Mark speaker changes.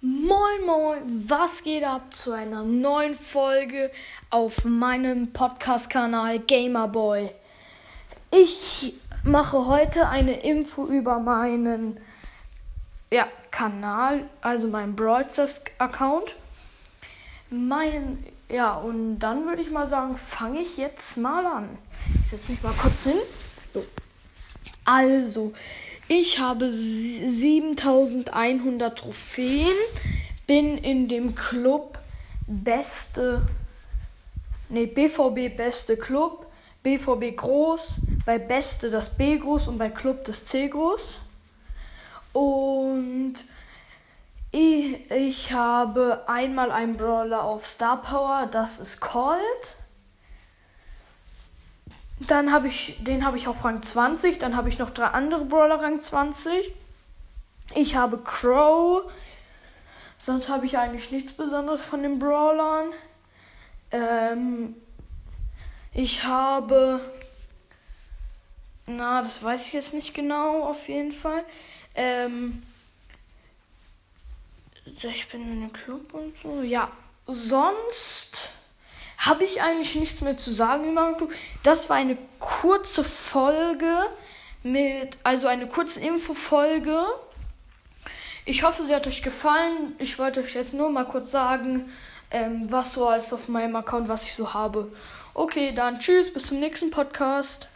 Speaker 1: Moin Moin, was geht ab zu einer neuen Folge auf meinem Podcast-Kanal Gamerboy? Ich mache heute eine Info über meinen ja, Kanal, also meinen Broadcast-Account. Mein, ja, und dann würde ich mal sagen, fange ich jetzt mal an. Ich setze mich mal kurz hin. So. Also, ich habe 7100 Trophäen, bin in dem Club Beste, nee, BVB Beste Club, BVB Groß, bei Beste das B Groß und bei Club das C Groß. Und ich, habe einmal einen Brawler auf Star Power, das ist Cold. Dann habe ich, den habe ich auf Rang 20. Dann habe ich noch drei andere Brawler Rang 20. Ich habe Crow. Sonst habe ich eigentlich nichts Besonderes von den Brawlern. Ähm, ich habe. Na, das weiß ich jetzt nicht genau, auf jeden Fall. Ähm, ich bin in einem Club und so. Ja, sonst habe ich eigentlich nichts mehr zu sagen über Naruto. Das war eine kurze Folge mit, also eine kurze Infofolge. Ich hoffe, sie hat euch gefallen. Ich wollte euch jetzt nur mal kurz sagen, ähm, was so alles auf meinem Account, was ich so habe. Okay, dann tschüss, bis zum nächsten Podcast.